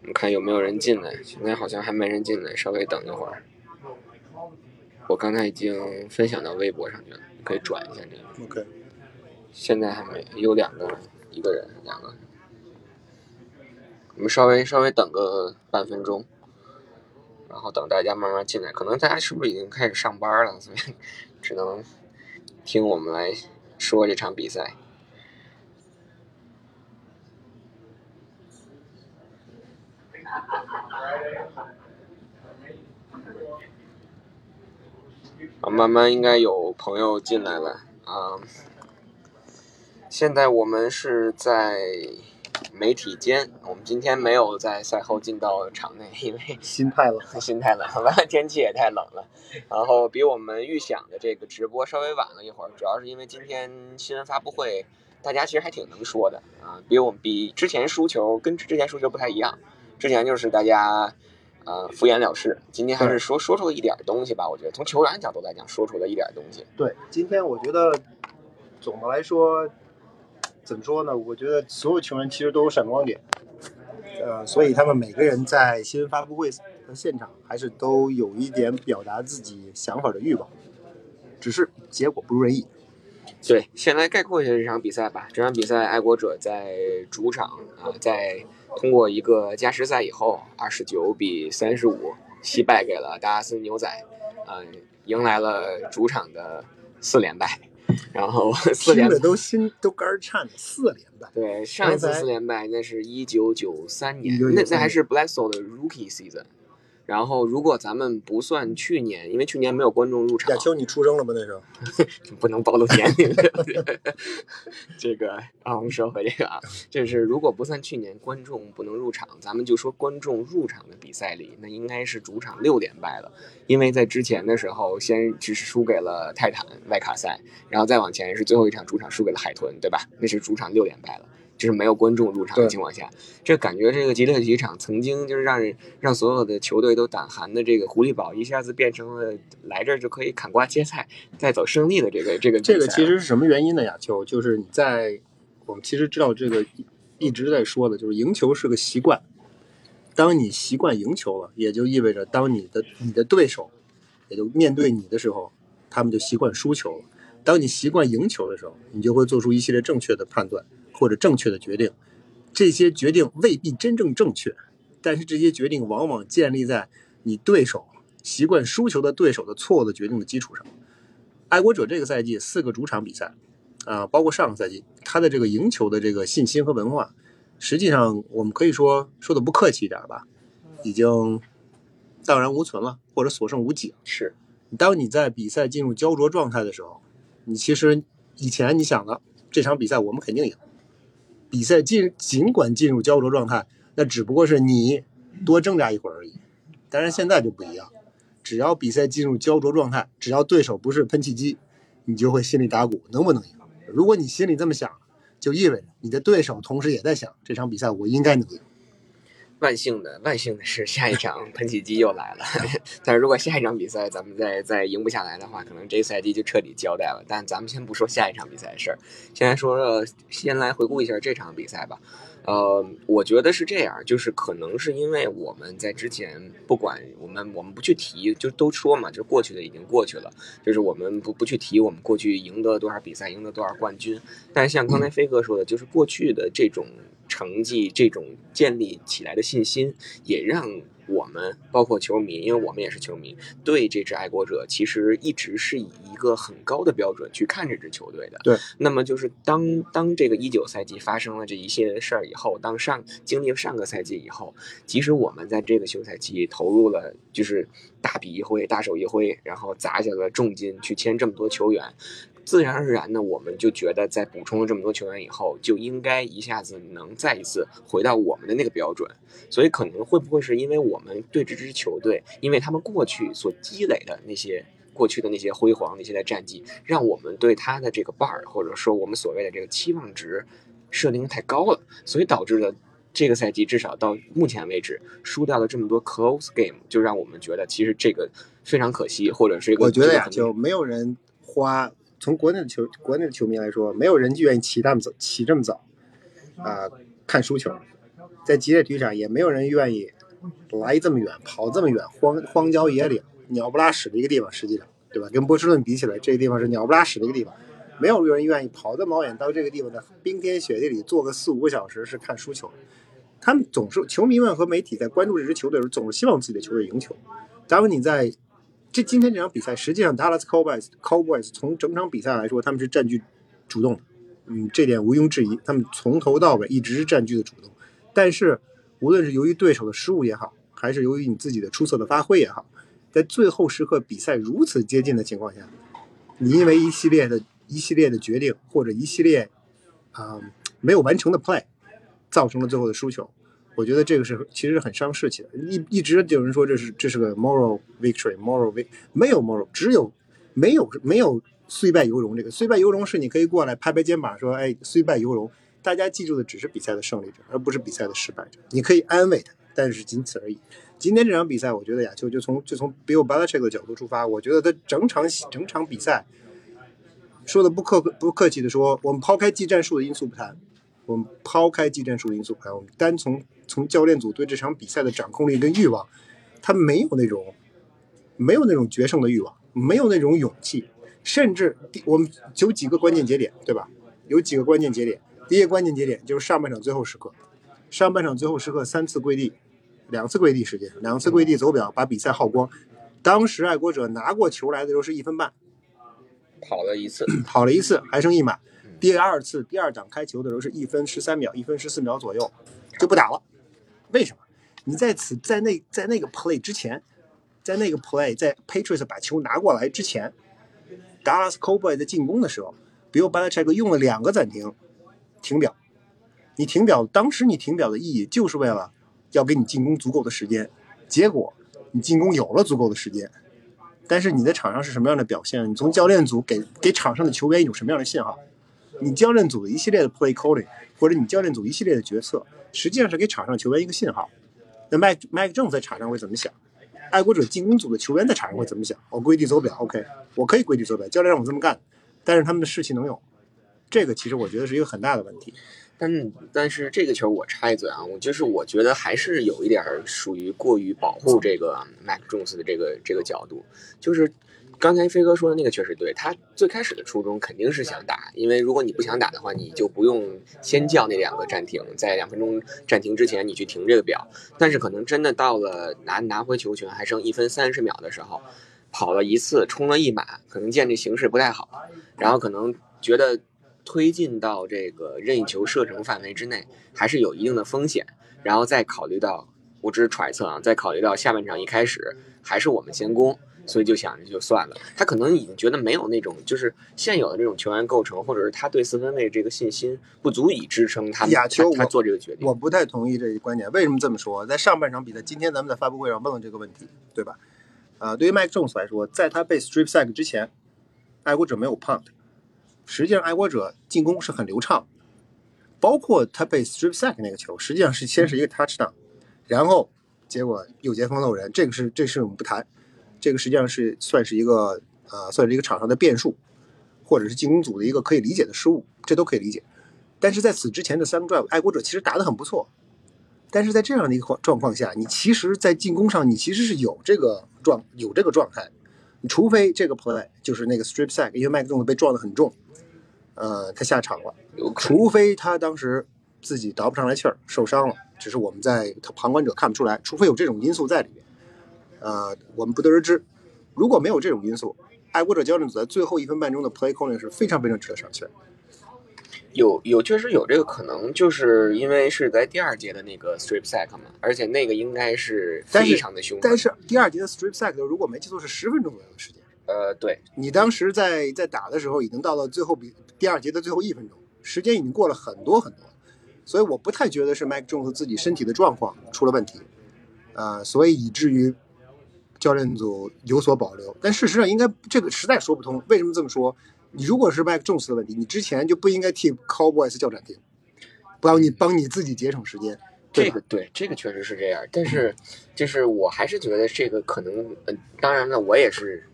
我们看有没有人进来，现在好像还没人进来，稍微等一会儿。我刚才已经分享到微博上去了，可以转一下这个。OK，现在还没有两个，一个人两个。我们稍微稍微等个半分钟，然后等大家慢慢进来。可能大家是不是已经开始上班了，所以 只能听我们来说这场比赛。啊，慢慢应该有朋友进来了啊。现在我们是在媒体间，我们今天没有在赛后进到场内，因为心太冷。心太冷了，天气也太冷了。然后比我们预想的这个直播稍微晚了一会儿，主要是因为今天新闻发布会，大家其实还挺能说的啊，比我们比之前输球跟之前输球不太一样，之前就是大家。呃，敷衍了事。今天还是说说出了一点东西吧，我觉得从球员角度来讲，说出了一点东西。对，今天我觉得总的来说，怎么说呢？我觉得所有球员其实都有闪光点，呃，所以他们每个人在新闻发布会的现场，还是都有一点表达自己想法的欲望，只是结果不如人意。对，先来概括一下这场比赛吧。这场比赛，爱国者在主场啊，在通过一个加时赛以后，二十九比三十五惜败给了达拉斯牛仔，呃，迎来了主场的四连败。然后 四连听着都心都肝儿颤的，四连败。对，上一次四连败那是一九九三年，1993那那还是 Bledsoe 的 Rookie season。然后，如果咱们不算去年，因为去年没有观众入场亚，秋，你出生了吗？那时候 不能暴露年龄。这个啊，我们说回这个啊，就是如果不算去年观众不能入场，咱们就说观众入场的比赛里，那应该是主场六连败了，因为在之前的时候，先只是输给了泰坦外卡赛，然后再往前是最后一场主场输给了海豚，对吧？那是主场六连败了。就是没有观众入场的情况下，这感觉这个吉列体育场曾经就是让人让所有的球队都胆寒的这个狐狸堡，一下子变成了来这儿就可以砍瓜切菜，带走胜利的这个这个这个其实是什么原因呢？亚秋，就是你在我们其实知道这个一直在说的，就是赢球是个习惯。当你习惯赢球了，也就意味着当你的你的对手，也就面对你的时候，他们就习惯输球了。当你习惯赢球的时候，你就会做出一系列正确的判断或者正确的决定。这些决定未必真正正确，但是这些决定往往建立在你对手习惯输球的对手的错误的决定的基础上。爱国者这个赛季四个主场比赛，啊、包括上个赛季，他的这个赢球的这个信心和文化，实际上我们可以说说的不客气一点吧，已经荡然无存了，或者所剩无几了。是当你在比赛进入焦灼状态的时候，你其实以前你想的这场比赛我们肯定赢，比赛进尽管进入焦灼状态，那只不过是你多挣扎一会儿而已。但是现在就不一样，只要比赛进入焦灼状态，只要对手不是喷气机，你就会心里打鼓，能不能赢？如果你心里这么想，就意味着你的对手同时也在想这场比赛我应该能赢。万幸的，万幸的是下一场 喷气机又来了。但是如果下一场比赛咱们再再赢不下来的话，可能这个赛季就彻底交代了。但咱们先不说下一场比赛的事儿，先来说说，先来回顾一下这场比赛吧。呃，我觉得是这样，就是可能是因为我们在之前不管我们我们不去提，就都说嘛，就过去的已经过去了，就是我们不不去提我们过去赢得多少比赛，赢得多少冠军。但是像刚才飞哥说的，就是过去的这种成绩，这种建立起来的信心，也让我们包括球迷，因为我们也是球迷，对这支爱国者其实一直是以一个很高的标准去看这支球队的。对，那么就是当当这个一九赛季发生了这一系列的事儿以后，当上经历了上个赛季以后，即使我们在这个休赛期投入了就是大笔一挥、大手一挥，然后砸下了重金去签这么多球员。自然而然呢，我们就觉得在补充了这么多球员以后，就应该一下子能再一次回到我们的那个标准。所以可能会不会是因为我们对这支球队，因为他们过去所积累的那些过去的那些辉煌那些的战绩，让我们对他的这个 bar 或者说我们所谓的这个期望值设定的太高了，所以导致了。这个赛季至少到目前为止，输掉了这么多 close game，就让我们觉得其实这个非常可惜，或者是一个我觉得呀，就没有人花从国内的球国内的球迷来说，没有人愿意起这么早起这么早啊、看输球，在吉列体育场也没有人愿意来这么远，跑这么远，荒荒郊野岭、鸟不拉屎的一个地方，实际上，对吧？跟波士顿比起来，这个地方是鸟不拉屎的一个地方，没有人愿意跑这么远到这个地方的冰天雪地里坐个四五个小时是看输球。他们总是球迷们和媒体在关注这支球队的时候，总是希望自己的球队赢球。当，你在这今天这场比赛，实际上 Dallas Cowboys Cowboys 从整场比赛来说，他们是占据主动的，嗯，这点毋庸置疑。他们从头到尾一直是占据的主动。但是，无论是由于对手的失误也好，还是由于你自己的出色的发挥也好，在最后时刻比赛如此接近的情况下，你因为一系列的一系列的决定或者一系列啊、没有完成的 play，造成了最后的输球。我觉得这个是其实很伤士气的。一一直有人说这是这是个 moral victory，moral vic 没有 moral，只有没有没有虽败犹荣。这个虽败犹荣是你可以过来拍拍肩膀说，哎，虽败犹荣。大家记住的只是比赛的胜利者，而不是比赛的失败者。你可以安慰他，但是仅此而已。今天这场比赛，我觉得亚秋就从就从 Bill Belichick 的角度出发，我觉得他整场整场比赛说的不客不客气的说，我们抛开技战术的因素不谈，我们抛开技战术的因素我们单从从教练组对这场比赛的掌控力跟欲望，他没有那种没有那种决胜的欲望，没有那种勇气，甚至我们有几个关键节点，对吧？有几个关键节点。第一个关键节点就是上半场最后时刻，上半场最后时刻三次跪地，两次跪地时间，两次跪地走表把比赛耗光。当时爱国者拿过球来的时候是一分半，跑了一次，跑了一次还剩一码。第二次第二档开球的时候是一分十三秒，一分十四秒左右就不打了。为什么？你在此在那在那个 play 之前，在那个 play 在 Patriots 把球拿过来之前，Dallas c o w b o y 在进攻的时候，Bill Belichick 用了两个暂停。停表，你停表，当时你停表的意义就是为了要给你进攻足够的时间。结果你进攻有了足够的时间，但是你在场上是什么样的表现？你从教练组给给场上的球员一种什么样的信号？你教练组的一系列的 play calling，或者你教练组一系列的决策，实际上是给场上球员一个信号。那麦麦克正在场上会怎么想？爱国者进攻组的球员在场上会怎么想？我跪地走表，OK，我可以跪地走表，教练让我这么干，但是他们的士气能有？这个其实我觉得是一个很大的问题，但但是这个球我插一嘴啊，我就是我觉得还是有一点属于过于保护这个 Mac Jones 的这个这个角度，就是刚才飞哥说的那个确实对，他最开始的初衷肯定是想打，因为如果你不想打的话，你就不用先叫那两个暂停，在两分钟暂停之前你去停这个表，但是可能真的到了拿拿回球权还剩一分三十秒的时候，跑了一次冲了一码，可能见这形势不太好，然后可能觉得。推进到这个任意球射程范围之内，还是有一定的风险。然后再考虑到，我只是揣测啊，再考虑到下半场一开始还是我们先攻，所以就想着就算了。他可能已经觉得没有那种就是现有的这种球员构成，或者是他对四分卫这个信心不足以支撑他亚球他做这个决定。我不太同意这一观点。为什么这么说？在上半场比赛，今天咱们在发布会上问了这个问题，对吧？啊，对于麦克琼斯来说，在他被 strip sack 之前，爱国者没有 punt。实际上，爱国者进攻是很流畅，包括他被 strip sack 那个球，实际上是先是一个 touchdown，然后结果右前锋漏人，这个是这事我们不谈，这个实际上是算是一个呃算是一个场上的变数，或者是进攻组的一个可以理解的失误，这都可以理解。但是在此之前的三个 drive，爱国者其实打得很不错，但是在这样的一个状况下，你其实，在进攻上你其实是有这个状有这个状态，除非这个 play 就是那个 strip sack，因为麦克中被撞得很重。呃，他下场了，除非他当时自己倒不上来气儿，受伤了，只是我们在旁观者看不出来，除非有这种因素在里面，呃，我们不得而知。如果没有这种因素，爱国者教练组在最后一分半钟的 play calling 是非常非常值得商榷。有有确实有这个可能，就是因为是在第二节的那个 strip sack 嘛，而且那个应该是非常的凶。但是第二节的 strip sack 如果没记错是十分钟左右的时间。呃，对你当时在在打的时候，已经到了最后比第二节的最后一分钟，时间已经过了很多很多，所以我不太觉得是 Mike Jones 自己身体的状况出了问题，呃，所以以至于教练组有所保留。但事实上，应该这个实在说不通。为什么这么说？你如果是 Mike Jones 的问题，你之前就不应该替 Cowboys 叫暂停，帮你帮你自己节省时间。这个对，这个确实是这样。但是，就是我还是觉得这个可能，嗯，当然了，我也是。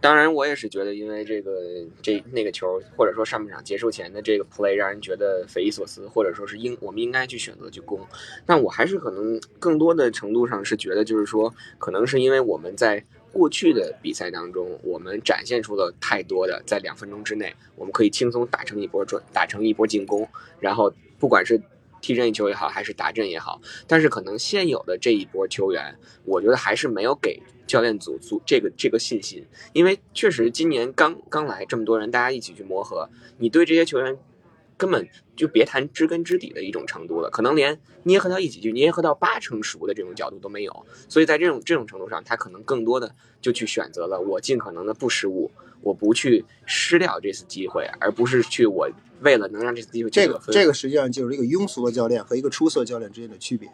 当然，我也是觉得，因为这个这那个球，或者说上半场结束前的这个 play，让人觉得匪夷所思，或者说是应我们应该去选择去攻。但我还是可能更多的程度上是觉得，就是说，可能是因为我们在过去的比赛当中，我们展现出了太多的在两分钟之内，我们可以轻松打成一波转，打成一波进攻，然后不管是踢任意球也好，还是打阵也好，但是可能现有的这一波球员，我觉得还是没有给。教练组组这个这个信心，因为确实今年刚刚来这么多人，大家一起去磨合，你对这些球员根本就别谈知根知底的一种程度了，可能连捏合到一起去捏合到八成熟的这种角度都没有。所以在这种这种程度上，他可能更多的就去选择了我尽可能的不失误，我不去失掉这次机会，而不是去我为了能让这次机会这个这个实际上就是一个庸俗的教练和一个出色教练之间的区别。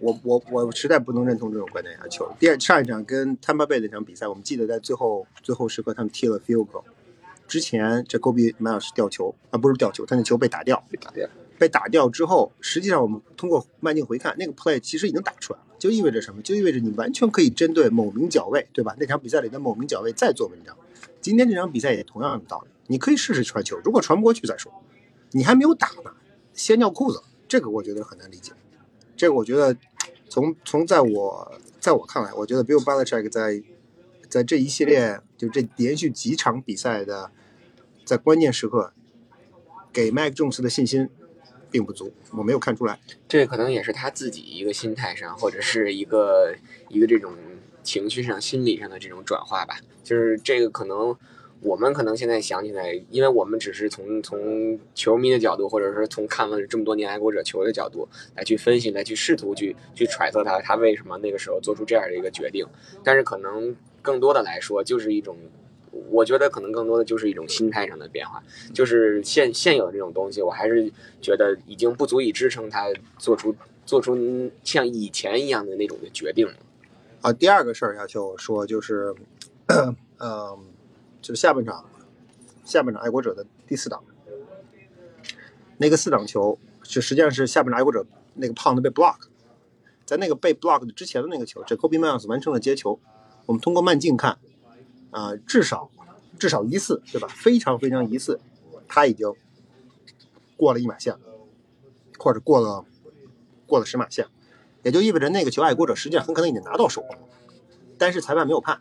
我我我实在不能认同这种观点啊！球第二上一场跟 Tampa Bay 那场比赛，我们记得在最后最后时刻他们踢了 field goal，之前这 Kobe Miles 掉球啊，不是吊球，他那球被打掉，被打掉，被打掉之后，实际上我们通过慢镜回看，那个 play 其实已经打出来了，就意味着什么？就意味着你完全可以针对某名角位，对吧？那场比赛里的某名角位再做文章。今天这场比赛也同样的道理，你可以试试传球，如果传不过去再说。你还没有打呢，先尿裤子，这个我觉得很难理解。这个我觉得。从从在我在我看来，我觉得 Bill Belichick 在在这一系列就这连续几场比赛的在关键时刻给 Mac Jones 的信心并不足，我没有看出来。这可能也是他自己一个心态上，或者是一个一个这种情绪上、心理上的这种转化吧。就是这个可能。我们可能现在想起来，因为我们只是从从球迷的角度，或者说从看了这么多年爱国者球的角度来去分析，来去试图去去揣测他他为什么那个时候做出这样的一个决定。但是可能更多的来说，就是一种，我觉得可能更多的就是一种心态上的变化，就是现现有的这种东西，我还是觉得已经不足以支撑他做出做出像以前一样的那种的决定了。啊，第二个事儿要求说就是，嗯。就是下半场，下半场爱国者的第四档，那个四档球就实际上是下半场爱国者那个胖子被 block，在那个被 block 之前的那个球，这 Kobe Miles 完成了接球。我们通过慢镜看，啊，至少至少一次，对吧？非常非常一次，他已经过了一码线，或者过了过了十码线，也就意味着那个球爱国者实际上很可能已经拿到手了，但是裁判没有判。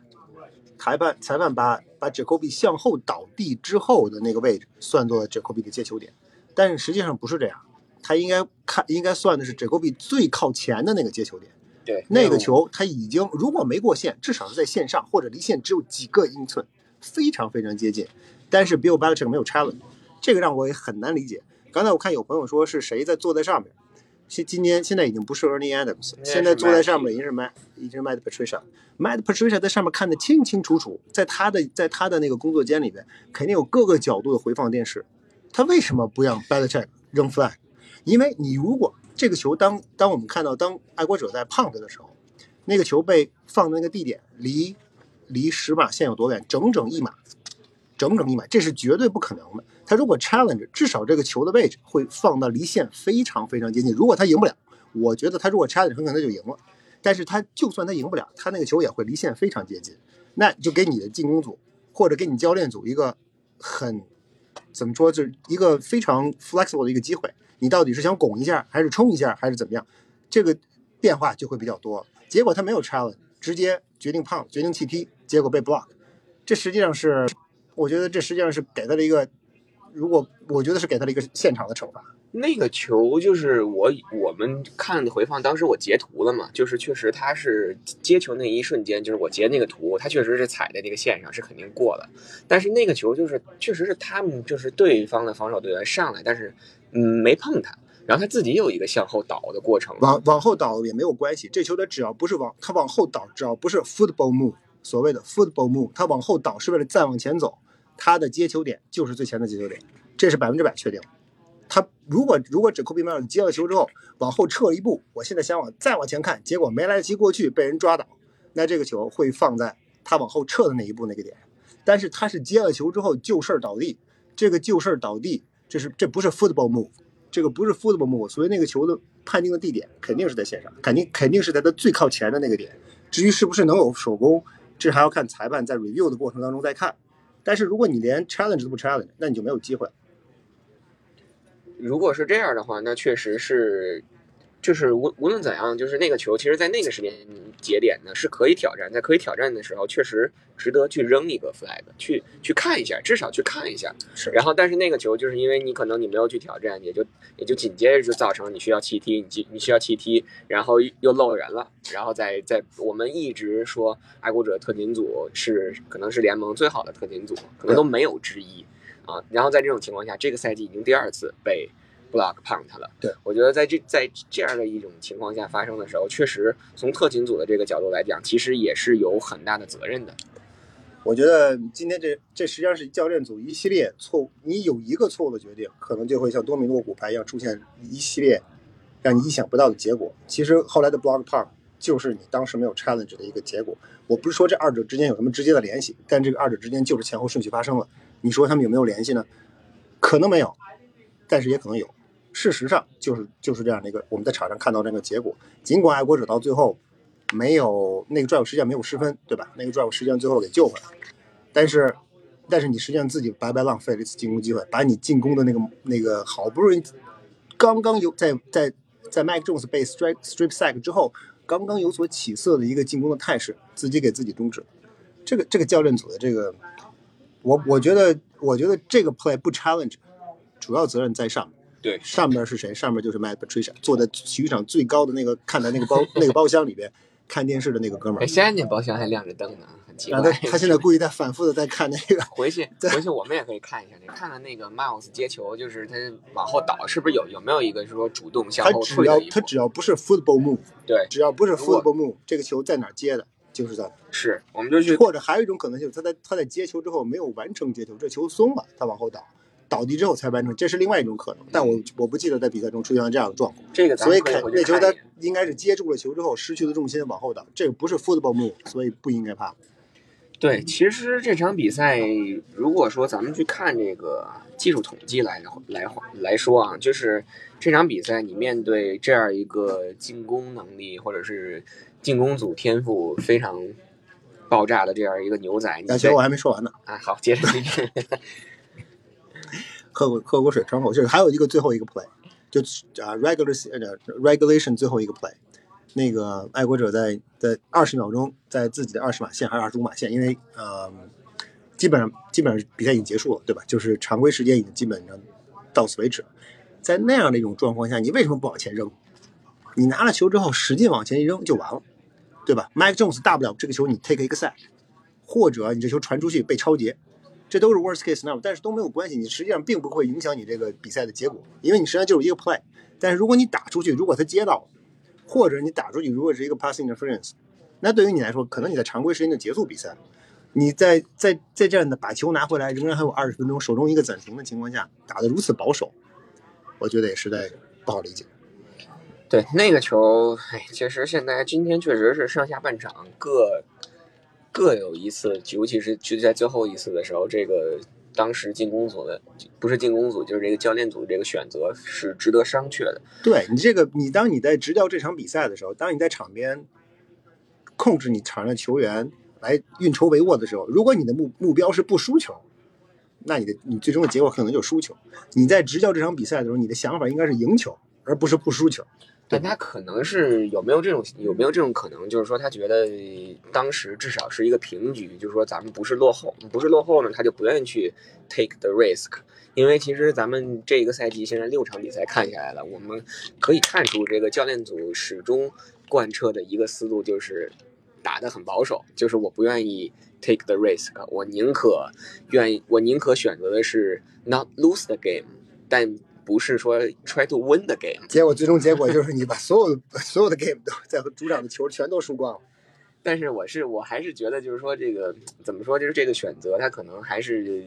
裁判裁判把把 Jacoby 向后倒地之后的那个位置算作 Jacoby 的接球点，但是实际上不是这样，他应该看应该算的是 Jacoby 最靠前的那个接球点。对，那个球他已经如果没过线，至少是在线上或者离线只有几个英寸，非常非常接近。但是 Bill Belichick 没有 challenge，这个让我也很难理解。刚才我看有朋友说是谁在坐在上面。现今天现在已经不是 Ernie Adams，现在坐在上面已经是 Matt，已经是 Matt Patricia。Matt Patricia 在上面看得清清楚楚，在他的在他的那个工作间里边，肯定有各个角度的回放电视。他为什么不让 b a l a c h e c k 扔 flag？因为你如果这个球当当我们看到当爱国者在 punt 的时候，那个球被放的那个地点离离十码线有多远？整整一码，整整一码，这是绝对不可能的。他如果 challenge，至少这个球的位置会放到离线非常非常接近。如果他赢不了，我觉得他如果 challenge，很可能就赢了。但是他就算他赢不了，他那个球也会离线非常接近。那就给你的进攻组或者给你教练组一个很怎么说，就是一个非常 flexible 的一个机会。你到底是想拱一下，还是冲一下，还是怎么样？这个变化就会比较多。结果他没有 challenge，直接决定胖，决定弃踢，结果被 block。这实际上是，我觉得这实际上是给他了一个。如果我觉得是给他了一个现场的惩罚，那个球就是我我们看回放，当时我截图了嘛，就是确实他是接球那一瞬间，就是我截那个图，他确实是踩在那个线上，是肯定过了。但是那个球就是确实是他们就是对方的防守队员上来，但是嗯没碰他，然后他自己有一个向后倒的过程，往往后倒也没有关系。这球他只要不是往他往后倒，只要不是 football move，所谓的 football move，他往后倒是为了再往前走。他的接球点就是最前的接球点，这是百分之百确定。他如果如果只科比迈尔接了球之后往后撤一步，我现在想往再往前看，结果没来得及过去被人抓倒，那这个球会放在他往后撤的那一步那个点。但是他是接了球之后就事儿倒地，这个就事儿倒地，这是这不是 football move，这个不是 football move，所以那个球的判定的地点肯定是在线上，肯定肯定是在他最靠前的那个点。至于是不是能有手工？这还要看裁判在 review 的过程当中再看。但是如果你连 challenge 都不 challenge，那你就没有机会。如果是这样的话，那确实是，就是无无论怎样，就是那个球，其实，在那个时间节点呢，是可以挑战，在可以挑战的时候，确实值得去扔一个 flag，去去看一下，至少去看一下。是然后，但是那个球，就是因为你可能你没有去挑战，也就也就紧接着就造成你需要弃踢，你进你需要弃踢，然后又漏人了，然后再在我们一直说爱国者特勤组是可能是联盟最好的特勤组，可能都没有之一啊。然后在这种情况下，这个赛季已经第二次被 block punt 了。对，我觉得在这在这样的一种情况下发生的时候，确实从特勤组的这个角度来讲，其实也是有很大的责任的。我觉得今天这这实际上是教练组一系列错误，你有一个错误的决定，可能就会像多米诺骨牌一样出现一系列让你意想不到的结果。其实后来的 block p u n k 就是你当时没有 challenge 的一个结果。我不是说这二者之间有什么直接的联系，但这个二者之间就是前后顺序发生了。你说他们有没有联系呢？可能没有，但是也可能有。事实上就是就是这样的一个我们在场上看到这个结果。尽管爱国者到最后没有那个 drive 实际上没有失分，对吧？那个 drive 实际上最后给救回来，但是但是你实际上自己白白浪费了一次进攻机会，把你进攻的那个那个好不容易刚刚有在在在 Mike Jones 被 strip strip sack 之后，刚刚有所起色的一个进攻的态势，自己给自己终止。这个这个教练组的这个，我我觉得我觉得这个 play 不 challenge，主要责任在上面。对，上面是谁？上面就是 Matt Patricia，坐在体育场最高的那个看在那个包那个包厢里边看电视的那个哥们儿哎，。现在那包厢还亮着灯呢，很奇怪。他他现在故意在反复的在看那个，回去回去我们也可以看一下，你看看那个 Miles 接球，就是他往后倒，是不是有有没有一个说主动向他只后退的一步？要他只要不是 football move，对，只要不是 football move，这个球在哪儿接的，就是在。是，我们就去或者还有一种可能性，他在他在接球之后没有完成接球，这球松了，他往后倒，倒地之后才完成，这是另外一种可能。但我我不记得在比赛中出现了这样的状况，这个，所以们可以回凯那球他。应该是接住了球之后失去了重心往后倒，这个不是 football move，所以不应该怕。对，其实这场比赛，如果说咱们去看这个技术统计来来来说啊，就是这场比赛你面对这样一个进攻能力或者是进攻组天赋非常爆炸的这样一个牛仔，那球我还没说完呢，啊，好，接着继续。喝口喝口水喘口气儿。还有一个最后一个 play，就啊 regular se- 呃 regulation 最后一个 play，那个爱国者在在二十秒钟在自己的二十码线还是二十五码线，因为呃基本上基本上比赛已经结束了，对吧？就是常规时间已经基本上到此为止。在那样的一种状况下，你为什么不往前扔？你拿了球之后使劲往前一扔就完了，对吧？Mike Jones 大不了这个球你 take 一个 sack，或者你这球传出去被超截，这都是 worst case scenario，但是都没有关系，你实际上并不会影响你这个比赛的结果，因为你实际上就是一个 play。但是如果你打出去，如果他接到，或者你打出去如果是一个 passing interference，那对于你来说，可能你在常规时间就结束比赛。你在在在这样的把球拿回来，仍然还有二十分钟，手中一个暂停的情况下，打得如此保守，我觉得也实在不好理解。对那个球，哎，其实现在今天确实是上下半场各各有一次，尤其是就在最后一次的时候，这个当时进攻组的不是进攻组，就是这个教练组的这个选择是值得商榷的。对你这个，你当你在执教这场比赛的时候，当你在场边控制你场上球员来运筹帷幄的时候，如果你的目目标是不输球，那你的你最终的结果可能就输球。你在执教这场比赛的时候，你的想法应该是赢球，而不是不输球。但他可能是有没有这种有没有这种可能，就是说他觉得当时至少是一个平局，就是说咱们不是落后，不是落后呢，他就不愿意去 take the risk。因为其实咱们这个赛季现在六场比赛看下来了，我们可以看出这个教练组始终贯彻的一个思路就是打得很保守，就是我不愿意 take the risk，我宁可愿意，我宁可选择的是 not lose the game，但不是说 try to win the game。结果最终结果就是你把所有的 所有的 game 都在主场的球全都输光了。但是我是我还是觉得，就是说这个怎么说，就是这个选择，他可能还是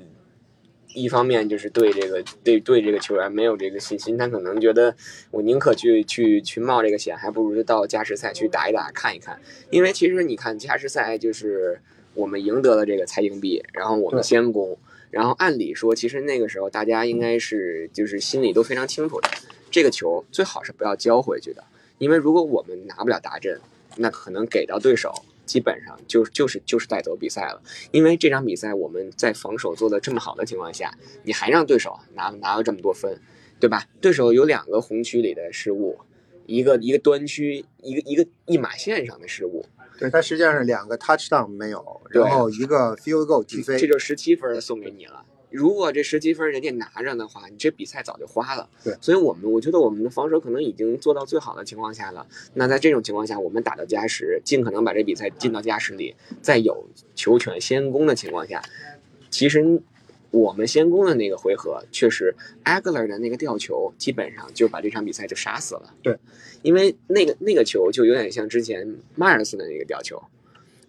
一方面就是对这个对对这个球员没有这个信心，他可能觉得我宁可去去去冒这个险，还不如到加时赛去打一打看一看。因为其实你看加时赛就是我们赢得了这个猜硬币，然后我们先攻，然后按理说其实那个时候大家应该是就是心里都非常清楚的，这个球最好是不要交回去的，因为如果我们拿不了达阵，那可能给到对手。基本上就就是就是带走比赛了。因为这场比赛我们在防守做的这么好的情况下，你还让对手拿拿了这么多分，对吧？对手有两个红区里的失误，一个一个端区，一个一个一码线上的失误，对他实际上是两个 touchdown 没有，然后一个 field goal 踢飞这，就十七分送给你了。如果这十七分人家拿着的话，你这比赛早就花了。对所以我们我觉得我们的防守可能已经做到最好的情况下了。那在这种情况下，我们打到加时，尽可能把这比赛进到加时里，在有球权先攻的情况下，其实我们先攻的那个回合，确实 Agler 的那个吊球，基本上就把这场比赛就杀死了。对，因为那个那个球就有点像之前迈尔斯的那个吊球。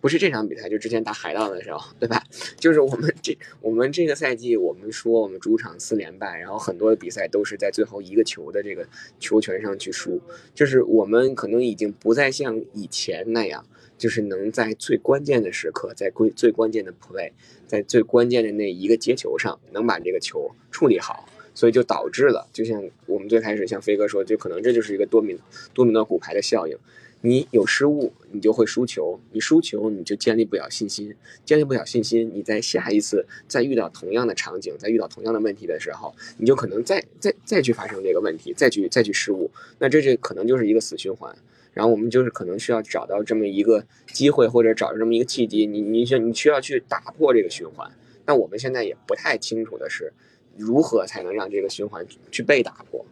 不是这场比赛，就之前打海盗的时候，对吧？就是我们这我们这个赛季，我们说我们主场四连败，然后很多的比赛都是在最后一个球的这个球权上去输，就是我们可能已经不再像以前那样，就是能在最关键的时刻，在最最关键的 play，在最关键的那一个接球上，能把这个球处理好。所以就导致了，就像我们最开始像飞哥说，就可能这就是一个多米多米诺骨牌的效应。你有失误，你就会输球；你输球，你就建立不了信心，建立不了信心，你在下一次再遇到同样的场景，再遇到同样的问题的时候，你就可能再再再去发生这个问题，再去再去失误，那这就可能就是一个死循环。然后我们就是可能需要找到这么一个机会，或者找到这么一个契机，你你需你需要去打破这个循环。但我们现在也不太清楚的是，如何才能让这个循环去被打破。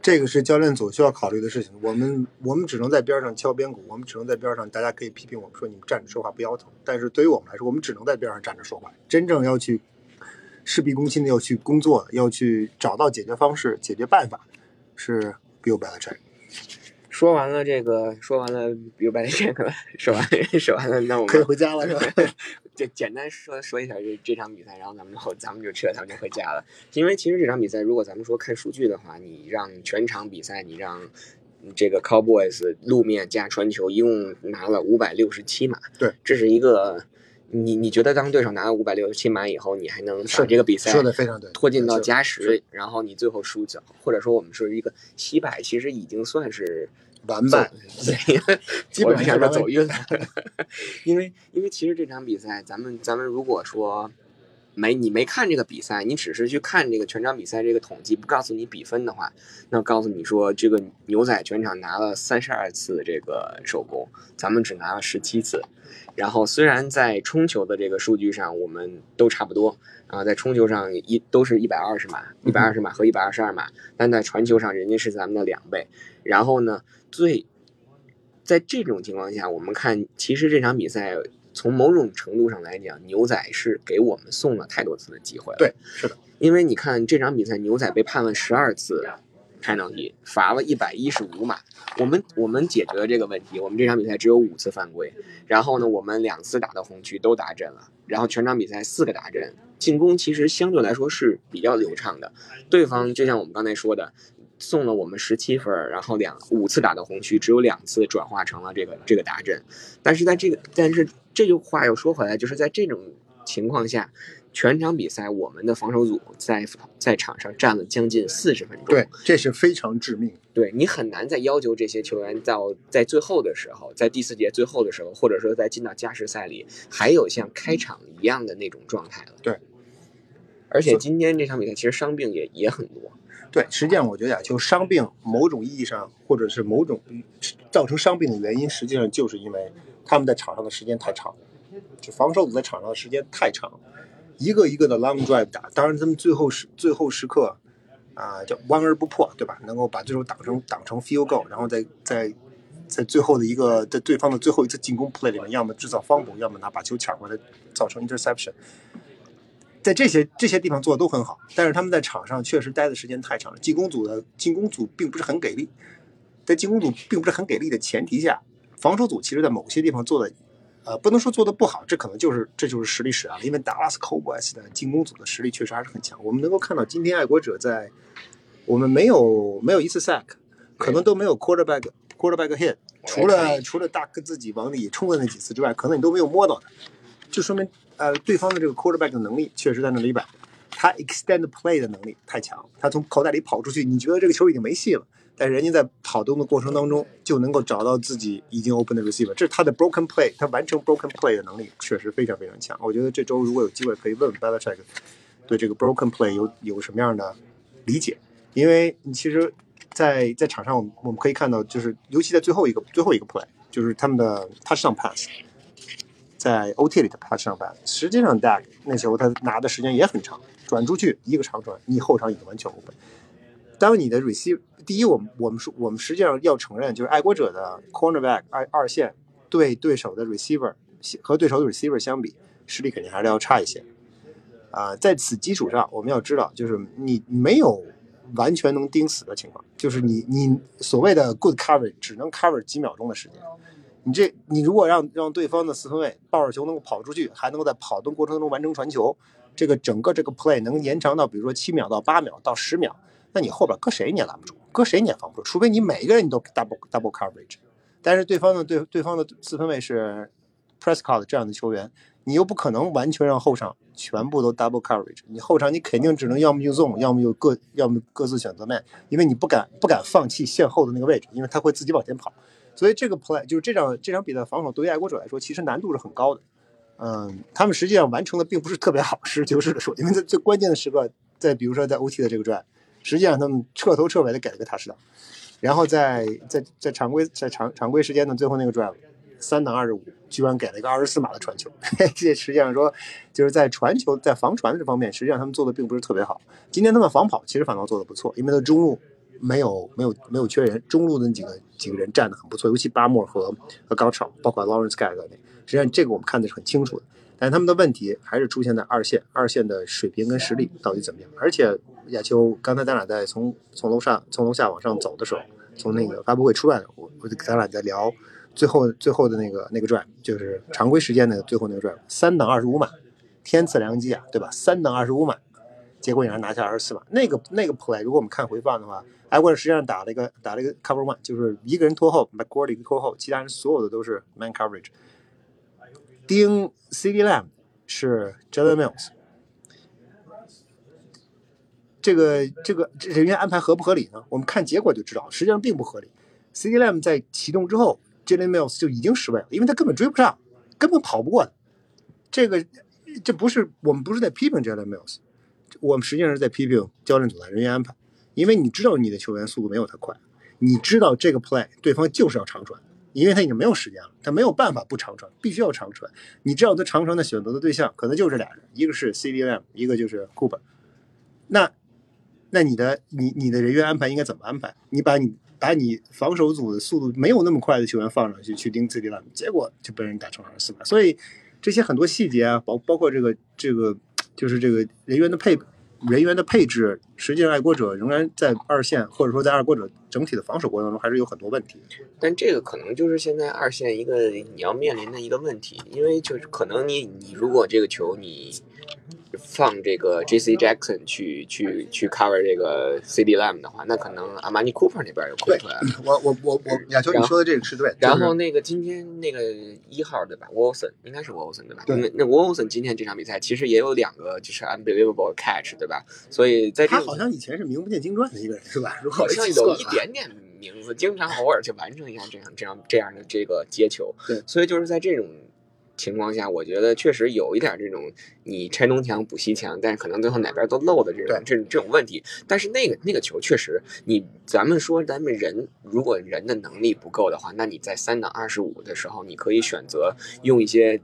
这个是教练组需要考虑的事情。我们我们只能在边上敲边鼓，我们只能在边上，大家可以批评我们说你们站着说话不腰疼。但是对于我们来说，我们只能在边上站着说话。真正要去事必躬亲的要去工作，要去找到解决方式、解决办法，是 Bill Belichick。说完了这个，说完了 Bill Belichick，说完说完了，那我们可以回家了是吧？就简单说说一下这这场比赛，然后咱们就咱们就撤，咱们就回家了。因为其实这场比赛，如果咱们说看数据的话，你让全场比赛，你让这个 Cowboys 路面加传球一共拿了五百六十七码，对，这是一个。你你觉得当对手拿了五百六十七码以后，你还能把这个比赛说的非常对，拖进到加时，然后你最后输球，或者说我们说一个惜败，其实已经算是完败。对，基本上是走运了，因为因为其实这场比赛，咱们咱们如果说没你没看这个比赛，你只是去看这个全场比赛这个统计，不告诉你比分的话，那告诉你说这个牛仔全场拿了三十二次这个手攻，咱们只拿了十七次。然后虽然在冲球的这个数据上我们都差不多啊，在冲球上一都是一百二十码，一百二十码和一百二十二码，但在传球上人家是咱们的两倍。然后呢，最在这种情况下，我们看其实这场比赛从某种程度上来讲，牛仔是给我们送了太多次的机会了。对，是的，因为你看这场比赛，牛仔被判了十二次 penalty，罚了一百一十五码。我们我们解决了这个问题，我们这场比赛只有五次犯规，然后呢，我们两次打到红区都打阵了，然后全场比赛四个打阵，进攻其实相对来说是比较流畅的。对方就像我们刚才说的，送了我们十七分，然后两五次打到红区，只有两次转化成了这个这个达阵。但是在这个，但是这句话又说回来，就是在这种情况下，全场比赛我们的防守组在在场上站了将近四十分钟。对，这是非常致命。对你很难再要求这些球员到在最后的时候，在第四节最后的时候，或者说在进到加时赛里，还有像开场一样的那种状态了。对，而且今天这场比赛其实伤病也也很多。对，实际上我觉得呀，就伤病某种意义上，或者是某种造成伤病的原因，实际上就是因为他们在场上的时间太长，就防守组在场上的时间太长，一个一个的 long drive 打，当然他们最后时最后时刻啊、叫弯而不破，对吧？能够把对手挡成挡成 field goal，然后在在在最后的一个在对方的最后一次进攻 play 里面，要么制造防守要么拿把球抢回来造成 interception。在这些这些地方做的都很好，但是他们在场上确实待的时间太长了。进攻组的进攻组并不是很给力，在进攻组并不是很给力的前提下，防守组其实在某些地方做的，呃，不能说做的不好，这可能就是这就是实力使然了。因为 Dallas Cowboys 的进攻组的实力确实还是很强。我们能够看到今天爱国者在我们没有没有一次 sack，可能都没有 quarterback quarterback hit，除了除了大哥自己往里冲的那几次之外，可能你都没有摸到他，就说明呃对方的这个 quarterback 的能力确实在那里摆。他 extend play 的能力太强，他从口袋里跑出去，你觉得这个球已经没戏了，但人家在跑动的过程当中就能够找到自己已经 open 的 receiver，这是他的 broken play，他完成 broken play 的能力确实非常非常强。我觉得这周如果有机会可以问问 Belichick 对这个 broken play 有有什么样的理解，因为你其实在，在场上我们我们可以看到，就是尤其在最后一个最后一个 play，就是他们的他上 pass，在 OT 里的 touchdown pass，实际上 Dak 那时候他拿的时间也很长，转出去一个长传，你后场已经完全 ok。当你的 receive 第一，我们我们说我们实际上要承认，就是爱国者的 cornerback 二二线对对手的 receiver 和对手的 receiver 相比，实力肯定还是要差一些。啊，在此基础上，我们要知道，就是你没有完全能盯死的情况，就是你你所谓的 good cover 只能 cover 几秒钟的时间。你这你如果让让对方的四分卫抱着球能够跑出去，还能够在跑动过程中完成传球，这个整个这个 play 能延长到比如说七秒到八秒到十秒。那你后边搁谁你也拦不住，搁谁你也防不住，除非你每一个人你都 double double coverage。但是对方的对对方的四分卫是 Prescott 这样的球员，你又不可能完全让后场全部都 double coverage。你后场你肯定只能要么就 zone，要么就各要么各自选择 man，因为你不敢不敢放弃线后的那个位置，因为他会自己往前跑。所以这个 play 就是这场这场比赛防守对于爱国者来说其实难度是很高的。嗯，他们实际上完成的并不是特别好，实事求是的说，因为在最关键的时刻，在比如说在 OT 的这个 drive。实际上，他们彻头彻尾的给了个塔什档，然后在在在常规在常常规时间的最后那个 drive，三档二十五，居然给了一个二十四码的传球。这实际上说，就是在传球在防传这方面，实际上他们做的并不是特别好。今天他们防跑其实反倒做的不错，因为他中路没有没有没有缺人，中路的那几个几个人站的很不错，尤其巴莫和和高超，包括 Lawrence Gage，实际上这个我们看的是很清楚的。但他们的问题还是出现在二线，二线的水平跟实力到底怎么样？而且亚秋，刚才咱俩在从从楼上从楼下往上走的时候，从那个发布会出来的，我我咱俩在聊最后最后的那个那个 drive，就是常规时间的最后那个 drive，三档二十五码，天赐良机啊，对吧？三档二十五码，结果也是拿下二十四码。那个那个 play，如果我们看回放的话，埃国实际上打了一个打了一个 cover one，就是一个人拖后 m c q u a r 一个拖后，其他人所有的都是 man coverage。盯 CD Lamb 是 Jalen Mills，这个这个人员安排合不合理呢？我们看结果就知道，实际上并不合理。CD Lamb 在启动之后，Jalen Mills 就已经失位了，因为他根本追不上，根本跑不过。这个这不是我们不是在批评 Jalen Mills，我们实际上是在批评教练组的人员安排，因为你知道你的球员速度没有他快，你知道这个 play 对方就是要长传。因为他已经没有时间了，他没有办法不长传，必须要长传。你知道他长传的选择的对象可能就这俩人，一个是 CDM，一个就是 Cooper。那，那你的你你的人员安排应该怎么安排？你把你把你防守组的速度没有那么快的球员放上去去盯 CDM，结果就被人打成二十四码。所以这些很多细节啊，包包括这个这个就是这个人员的配。人员的配置，实际上爱国者仍然在二线，或者说在爱国者整体的防守过程中还是有很多问题。但这个可能就是现在二线一个你要面临的一个问题，因为就是可能你你如果这个球你。放这个 J.C. Jackson 去去去 cover 这个 C.D. Lamb 的话，那可能阿玛尼 Cooper 那边又空出来了。我我我我，亚秋你说的这个是对。然后那个今天那个一号对吧？Wilson 应该是 Wilson 对吧？对。那 Wilson 今天这场比赛其实也有两个就是 unbelievable catch 对吧？所以在他好像以前是名不见经传的一个人是吧？好像有一点点名字，经常偶尔去完成一下这样这样这样的这个接球。对。所以就是在这种。情况下，我觉得确实有一点这种你拆东墙补西墙，但是可能最后哪边都漏的这种这这种问题。但是那个那个球确实，你咱们说咱们人如果人的能力不够的话，那你在三档二十五的时候，你可以选择用一些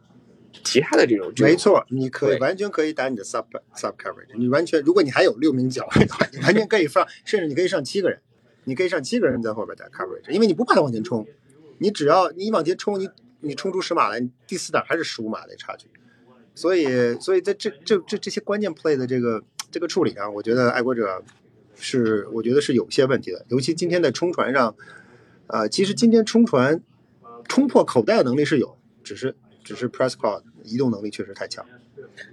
其他的这种。没错，你可以完全可以打你的 sub sub coverage，你完全如果你还有六名脚的话，你完全可以放，甚至你可以上七个人，你可以上七个人在后边打 coverage，因为你不怕他往前冲，你只要你往前冲，你。你冲出十码来，第四档还是十五码的差距，所以，所以在这这这这些关键 play 的这个这个处理上，我觉得爱国者是我觉得是有些问题的，尤其今天在冲传上，呃，其实今天冲传冲破口袋的能力是有，只是只是 press cloud 移动能力确实太强，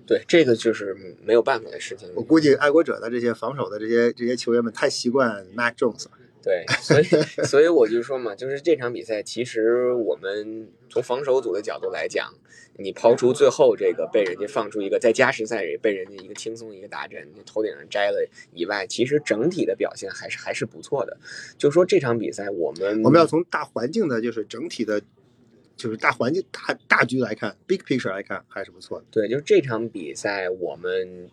对，这个就是没有办法的事情。我估计爱国者的这些防守的这些这些球员们太习惯 Mac Jones 了。对，所以 所以我就说嘛，就是这场比赛，其实我们从防守组的角度来讲，你抛出最后这个被人家放出一个在加时赛里被人家一个轻松一个打针，头顶上摘了以外，其实整体的表现还是还是不错的。就说这场比赛，我们我们要从大环境的，就是整体的，就是大环境大大局来看，big picture 来看，还是不错的。对，就是这场比赛我们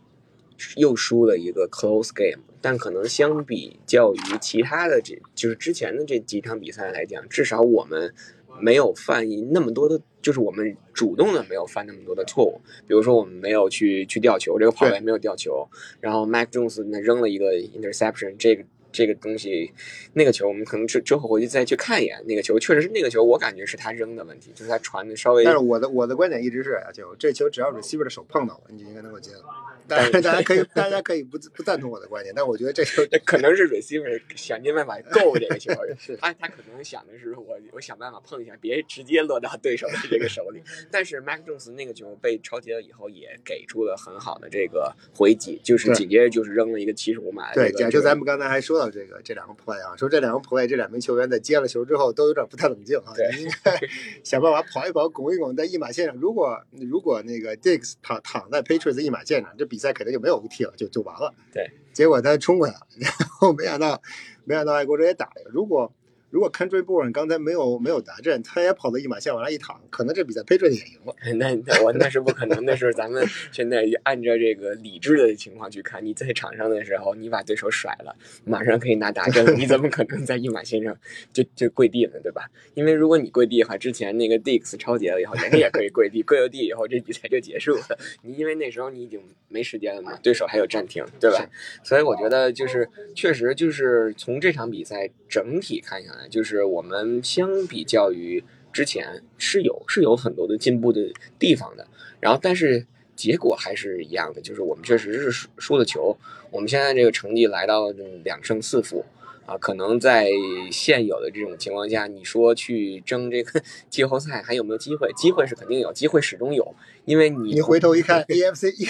又输了一个 close game，但可能相比较于其他的这就是之前的这几场比赛来讲，至少我们没有犯那么多的，就是我们主动的没有犯那么多的错误。比如说我们没有去去吊球，这个跑位没有吊球，然后 Mac Jones 那扔了一个 interception，这个。这个东西，那个球我们可能之之后回去再去看一眼。那个球确实是那个球，我感觉是他扔的问题，就是他传的稍微。但是我的我的观点一直是，就这球只要 receiver 的手碰到了，你就应该能够接了。但是大家可以大家可以不不赞同我的观点，但我觉得这这可能是 receiver 想尽办法 够这个球，他他可能想的是我我想办法碰一下，别直接落到对手的这个手里。但是 Mac Jones 那个球被抄截了以后，也给出了很好的这个回击，就是紧接着就是扔了一个七十五码。对，就咱们刚才还说到。这个这两个 play 啊，说这两个 play，这两名球员在接了球之后都有点不太冷静啊，应该 想办法跑一跑，拱一拱，在一码线上。如果如果那个 Dix 躺躺在 Patriots 一码线上，这比赛肯定就没有 OT 了，就就完了。对，结果他冲过来了，然后没想到没想到爱国者也打了。如果如果 Country Born 刚才没有没有达阵，他也跑到一马线往那一躺，可能这比赛 Patriots 也赢了。那我那是不可能的是，咱们 现在按照这个理智的情况去看，你在场上的时候，你把对手甩了，马上可以拿达阵，你怎么可能在一马线上就就跪地呢？对吧？因为如果你跪地的话，之前那个 Dix 超节了以后，人家也可以跪地，跪了地以后，这比赛就结束了。你因为那时候你已经没时间了嘛，对手还有暂停，对吧？所以我觉得就是确实就是从这场比赛整体看下就是我们。相比较于之前是有是有很多的进步的地方的，然后但是结果还是一样的，就是我们确实是输输了球。我们现在这个成绩来到两胜四负啊，可能在现有的这种情况下，你说去争这个 季后赛还有没有机会？机会是肯定有，机会始终有。因为你你回头一看，AFC E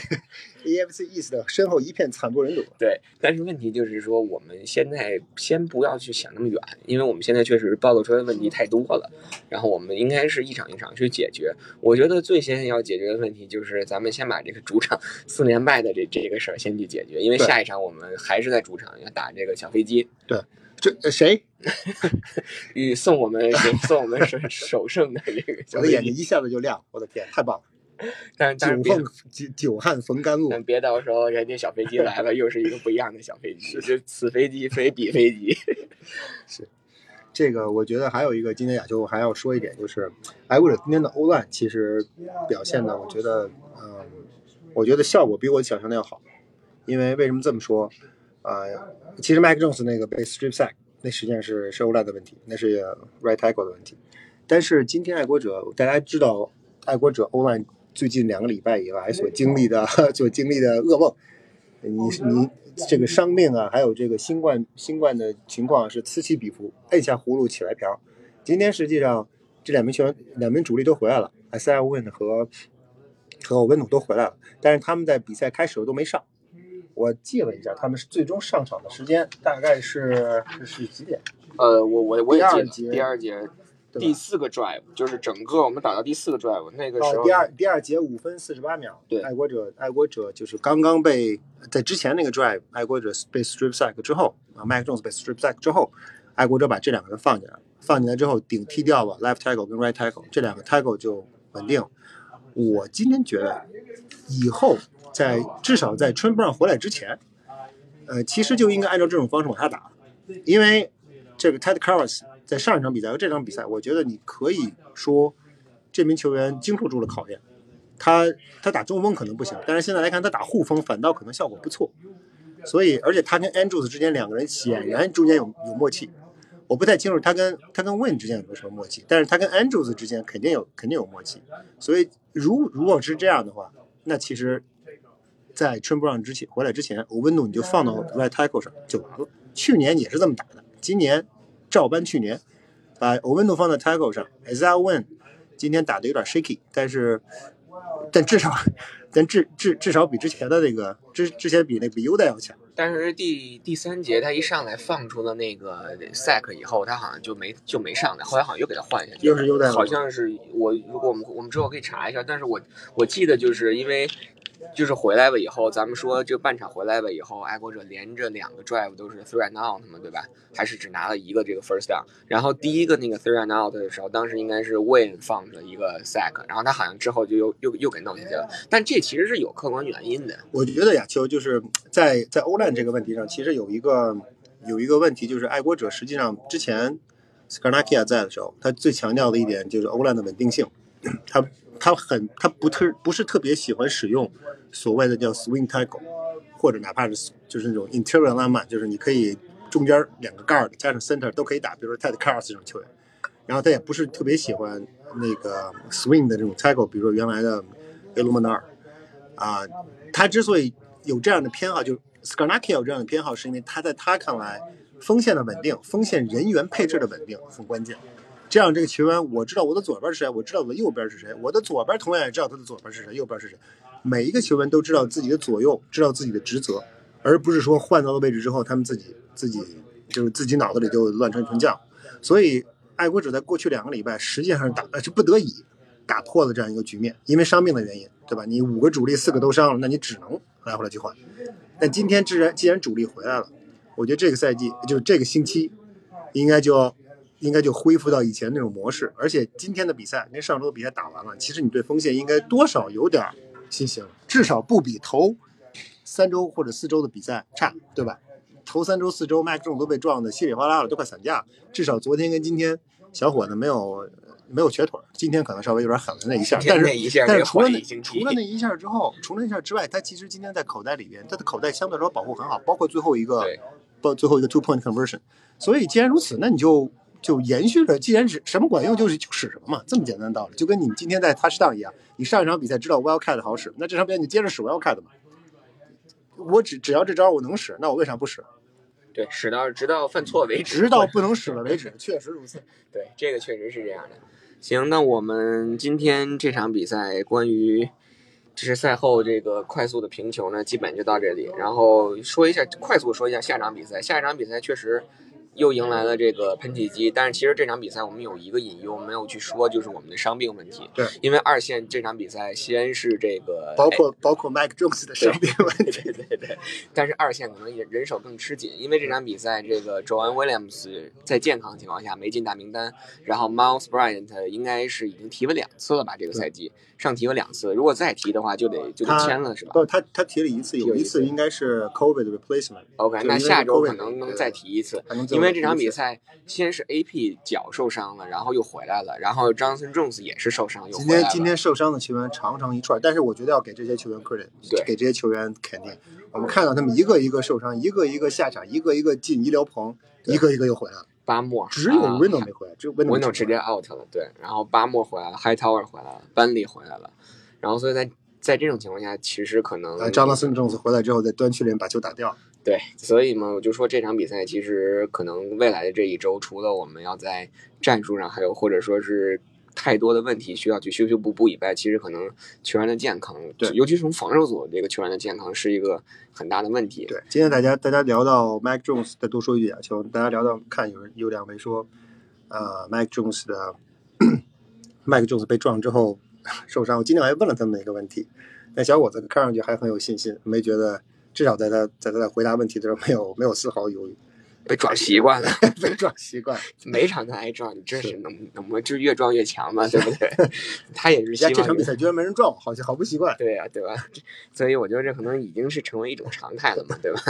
AFC East 的身后一片惨不忍睹。对，但是问题就是说，我们现在先不要去想那么远，因为我们现在确实暴露出来的问题太多了。然后我们应该是一场一场去解决。我觉得最先要解决的问题就是，咱们先把这个主场 四连败的这这个事儿先去解决。因为下一场我们还是在主场要打这个小飞机。对，这谁？与送我们送我们首首胜的这个，我的眼睛一下子就亮，我的天，太棒了！但是，但是久久久旱逢甘露，别到时候人家小飞机来了，又是一个不一样的小飞机，就此飞机非彼飞机。是这个，我觉得还有一个今天亚秋还要说一点，就是爱国者今天的欧烂其实表现的，我觉得，嗯，我觉得效果比我想象的要好。因为为什么这么说？呃，其实 Mac Jones 那个被 strip sack，那实际上是是欧烂的问题，那是 right tackle 的问题。但是今天爱国者，大家知道，爱国者欧烂。最近两个礼拜以来所经历的 所经历的噩梦，你你这个伤病啊，还有这个新冠新冠的情况是此起彼伏，摁下葫芦起来瓢。今天实际上这两名球员两名主力都回来了，塞尔温和和温努都回来了，但是他们在比赛开始都没上。我记了一下，他们是最终上场的时间大概是是几点？呃，我我我也记得第二节。第四个 drive 就是整个我们打到第四个 drive 那个时候，第二第二节五分四十八秒，对，爱国者爱国者就是刚刚被在之前那个 drive 爱国者被 strip sack 之后啊，Mac Jones 被 strip sack 之后，爱国者把这两个人放进来，放进来之后顶替掉了 left tackle 跟 right tackle 这两个 tackle 就稳定。我今天觉得以后在至少在 t r e Brown 回来之前，呃，其实就应该按照这种方式往下打，因为这个 Ted Carras。在上一场比赛和这场比赛，我觉得你可以说这名球员经受住了考验。他他打中锋可能不行，但是现在来看他打护锋反倒可能效果不错。所以，而且他跟 Andrews 之间两个人显然中间有有默契。我不太清楚他跟他跟 Win 之间有没有什么默契，但是他跟 Andrews 之间肯定有肯定有默契。所以，如如果是这样的话，那其实，在 t r e Brown 之前回来之前，欧文努你就放到 Right Tackle 上就完了。去年也是这么打的，今年。照搬去年，把欧文 o 放在 tackle 上，Azar Win 今天打的有点 shaky，但是，但至少，但至至至少比之前的那个之之前比那比 Uda 要强，但是第第三节他一上来放出了那个 sack 以后，他好像就没就没上来，后来好像又给他换下去，又是优待，好像是我如果我们我们之后可以查一下，但是我我记得就是因为。就是回来了以后，咱们说这半场回来了以后，爱国者连着两个 drive 都是 three and out 嘛，对吧？还是只拿了一个这个 first down。然后第一个那个 three and out 的时候，当时应该是 Win 放着一个 sack，然后他好像之后就又又又给弄下去了。但这其实是有客观原因的。我觉得亚秋就是在在欧战这个问题上，其实有一个有一个问题，就是爱国者实际上之前 Skarnakia 在的时候，他最强调的一点就是欧战的稳定性，他。他很，他不特不是特别喜欢使用所谓的叫 swing tackle，或者哪怕是就是那种 interior 阿曼就是你可以中间两个 guard 加上 center 都可以打，比如说 Ted Carls 这种球员。然后他也不是特别喜欢那个 swing 的这种 tackle，比如说原来的 Eluminar 啊，他之所以有这样的偏好，就 Skarnakia 有这样的偏好，是因为他在他看来，锋线的稳定，锋线人员配置的稳定很关键。这样，这个球员我知道我的左边是谁，我知道我的右边是谁，我的左边同样也知道他的左边是谁，右边是谁。每一个球员都知道自己的左右，知道自己的职责，而不是说换到了位置之后，他们自己自己就是自己脑子里就乱成成将。所以，爱国者在过去两个礼拜实际上是打是不得已打破了这样一个局面，因为伤病的原因，对吧？你五个主力四个都伤了，那你只能来回来去换。但今天既然既然主力回来了，我觉得这个赛季就是这个星期应该就。应该就恢复到以前那种模式，而且今天的比赛跟上周的比赛打完了，其实你对锋线应该多少有点信心了，至少不比头三周或者四周的比赛差，对吧？头三周四周麦克这种都被撞的稀里哗啦了，都快散架。至少昨天跟今天，小伙子没有没有瘸腿，今天可能稍微有点狠了那一下，但是但是除了那除了那一下之后，除了那一下之外，他其实今天在口袋里边，他的口袋相对来说保护很好，包括最后一个，包最后一个 two point conversion。所以既然如此，那你就。就延续着，既然是什么管用，就是就使什么嘛，这么简单的道理，就跟你今天在 touchdown 一样，你上一场比赛知道 wildcat 好使，那这场比赛你接着使 wildcat 嘛。我只只要这招我能使，那我为啥不使？对，使到直到犯错为止，直到 不能使了为止，确实如此。对，这个确实是这样的。行，那我们今天这场比赛关于就是赛后这个快速的评球呢，基本就到这里。然后说一下，快速说一下下场比赛。下一场比赛确实。又迎来了这个喷气机，但是其实这场比赛我们有一个隐忧没有去说，就是我们的伤病问题。对，因为二线这场比赛先是这个，包括包括 Mike Jones 的伤病问题，对 对对。但是二线可能也人手更吃紧，因为这场比赛这个 Joan Williams 在健康情况下没进大名单，然后 Miles Bryant 应该是已经提了两次了吧？这个赛季上提了两次，如果再提的话就得就得签了是吧？不，他他提了一次，有一次应该是 COVID replacement。OK，那下周可能能再提一次，因为。这场比赛先是 AP 脚受伤了，然后又回来了，然后 Johnson Jones 也是受伤又回来了今天今天受伤的球员长长一串，但是我觉得要给这些球员 credit，给这些球员肯定。我们看到他们一个一个受伤，一个一个下场，一个一个进医疗棚，一个一个又回来了。巴莫只有 Wino 没回来，只有 Wino 直接 out 了。对，然后巴莫回来了，Hightower 回来了，班里回来了，然后所以在在这种情况下，其实可能 Johnson Jones 回来之后在端区里把球打掉。对，所以嘛，我就说这场比赛其实可能未来的这一周，除了我们要在战术上，还有或者说是太多的问题需要去修修补补以外，其实可能球员的健康，对，尤其是从防守组这个球员的健康是一个很大的问题。对，今天大家大家聊到 Mike Jones，再多说一句啊，就大家聊到看有人有两位说，呃，Mike Jones 的 Mike Jones 被撞之后受伤，我今天还问了他们一个问题，那小伙子看上去还很有信心，没觉得。至少在他在他在回答问题的时候，没有没有丝毫犹豫。被撞习惯了，被撞习惯，每场都挨撞，你这是能能不能就越撞越强嘛？对不对？他也是希望这场比赛居然没人撞，好像好不习惯。对呀，对吧？所以我觉得这可能已经是成为一种常态了嘛，对吧？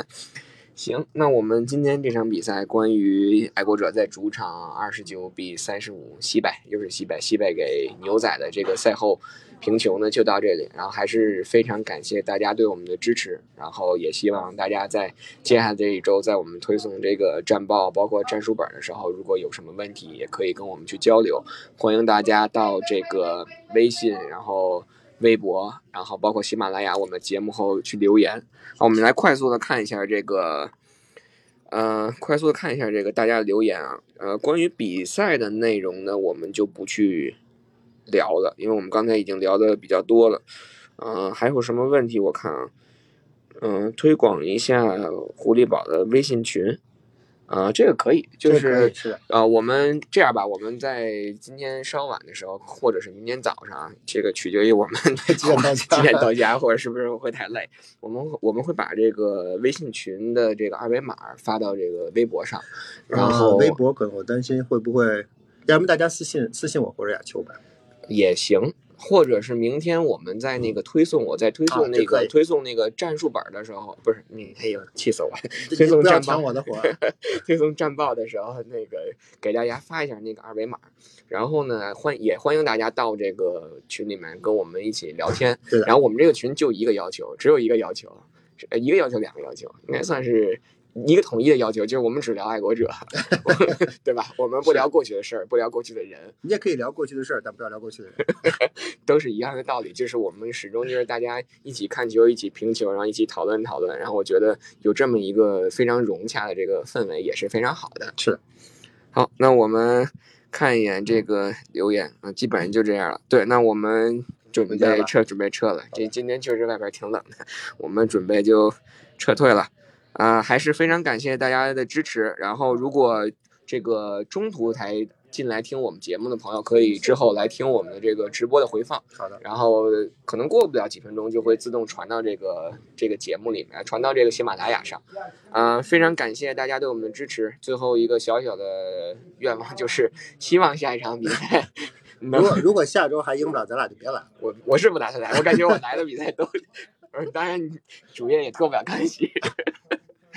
行，那我们今天这场比赛，关于爱国者在主场二十九比三十五惜败，又是惜败，惜败给牛仔的这个赛后。评球呢就到这里，然后还是非常感谢大家对我们的支持，然后也希望大家在接下来这一周，在我们推送这个战报包括战术本的时候，如果有什么问题，也可以跟我们去交流。欢迎大家到这个微信，然后微博，然后包括喜马拉雅，我们节目后去留言。好，我们来快速的看一下这个，呃，快速的看一下这个大家的留言啊，呃，关于比赛的内容呢，我们就不去。聊了，因为我们刚才已经聊的比较多了，嗯，还有什么问题？我看啊，嗯，推广一下狐狸宝的微信群。啊，这个可以，就是呃，我们这样吧，我们在今天稍晚的时候，或者是明天早上，这个取决于我们几点到几点到家，或者是不是会太累。我们我们会把这个微信群的这个二维码发到这个微博上，然后微博可能我担心会不会，要不大家私信私信我或者雅秋吧，也行。或者是明天我们在那个推送，我在推送那个推送那个战术本的时候，不是你，哎呦，气死我了！推送战报我的活，推送战报的时候，那个给大家发一下那个二维码，然后呢，欢也欢迎大家到这个群里面跟我们一起聊天。然后我们这个群就一个要求，只有一个要求，呃，一个要求，两个要求，应该算是。一个统一的要求就是我们只聊爱国者，对吧？我们不聊过去的事儿，不聊过去的人。你也可以聊过去的事儿，但不要聊过去的人，都是一样的道理。就是我们始终就是大家一起看球，一起评球，然后一起讨论讨论。然后我觉得有这么一个非常融洽的这个氛围也是非常好的。是。好，那我们看一眼这个留言啊，基本上就这样了。对，那我们准备撤，准备撤了。这今天确实外边挺冷的，我们准备就撤退了。啊，还是非常感谢大家的支持。然后，如果这个中途才进来听我们节目的朋友，可以之后来听我们的这个直播的回放。好的。然后可能过不了几分钟，就会自动传到这个这个节目里面，传到这个喜马拉雅上。啊，非常感谢大家对我们的支持。最后一个小小的愿望就是，希望下一场比赛，如果如果下周还赢不了，咱俩就别来。我我是不打算来，我感觉我来的比赛都，当然主页也脱不了干系。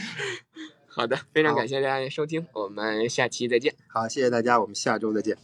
好的，非常感谢大家的收听，我们下期再见。好，谢谢大家，我们下周再见。